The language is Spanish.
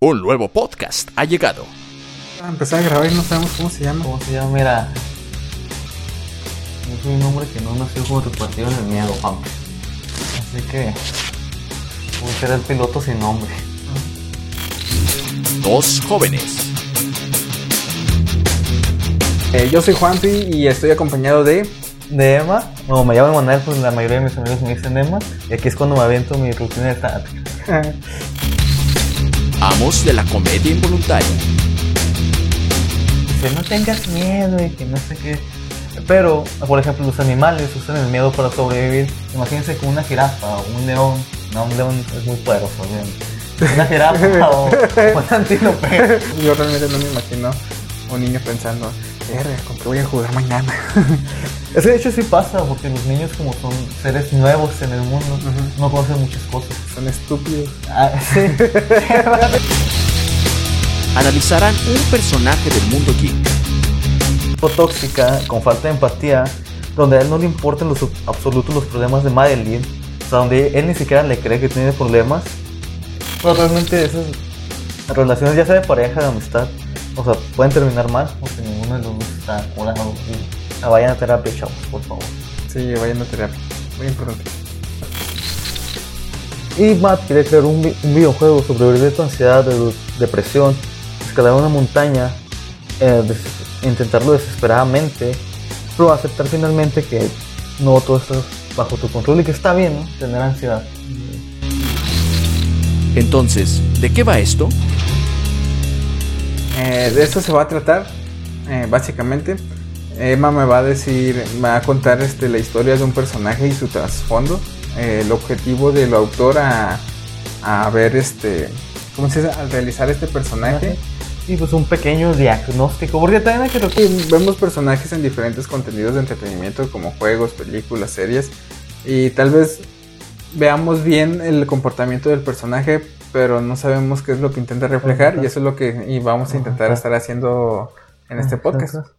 Un nuevo podcast ha llegado. Empezar a grabar y no sabemos cómo se llama. ¿Cómo se llama? Mira. Yo soy un hombre que no nació como tu partido en el miedo, Juan. Así que. Voy a ser el piloto sin nombre. Dos jóvenes. Eh, yo soy Juanpi y estoy acompañado de. De Emma. No, me llamo Manuel, pues la mayoría de mis amigos me dicen Emma. Y aquí es cuando me aviento mi rutina de estática. Amos de la comedia involuntaria. Dice, no tengas miedo y que no sé qué. Pero, por ejemplo, los animales usan el miedo para sobrevivir. Imagínense con una jirafa o un león. No, un león es muy poderoso, obviamente. Una jirafa o un antílope. Yo realmente no me imagino un niño pensando, verga, ¿con qué voy a jugar mañana? Es que de hecho sí pasa, porque los niños como son seres nuevos en el mundo, no conocen muchas cosas. Son estúpidos. Ah, sí. Analizarán un personaje del mundo geek. O tóxica, con falta de empatía, donde a él no le importan los absolutos los problemas de Madeline, o sea, donde él ni siquiera le cree que tiene problemas. Pero realmente esas relaciones, ya sea de pareja, de amistad, o sea, pueden terminar mal, porque ninguno de los dos está curado. Ah, vayan a terapia, chavos, por favor. Sí, vayan a terapia. Muy importante. Y Matt quiere crear un, vi- un videojuego sobre vivir de tu ansiedad, de tu depresión, escalar una montaña, eh, des- intentarlo desesperadamente, pero aceptar finalmente que no todo está bajo tu control y que está bien ¿no? tener ansiedad. Entonces, ¿de qué va esto? Eh, de eso se va a tratar, eh, básicamente. Emma me va a decir, me va a contar este, la historia de un personaje y su trasfondo. eh, el objetivo del autor a, a ver este, ¿cómo se dice? Al realizar este personaje. Y pues un pequeño diagnóstico, porque también hay que Y vemos personajes en diferentes contenidos de entretenimiento como juegos, películas, series. Y tal vez veamos bien el comportamiento del personaje, pero no sabemos qué es lo que intenta reflejar. Ajá. Y eso es lo que y vamos a intentar Ajá. estar haciendo en este podcast.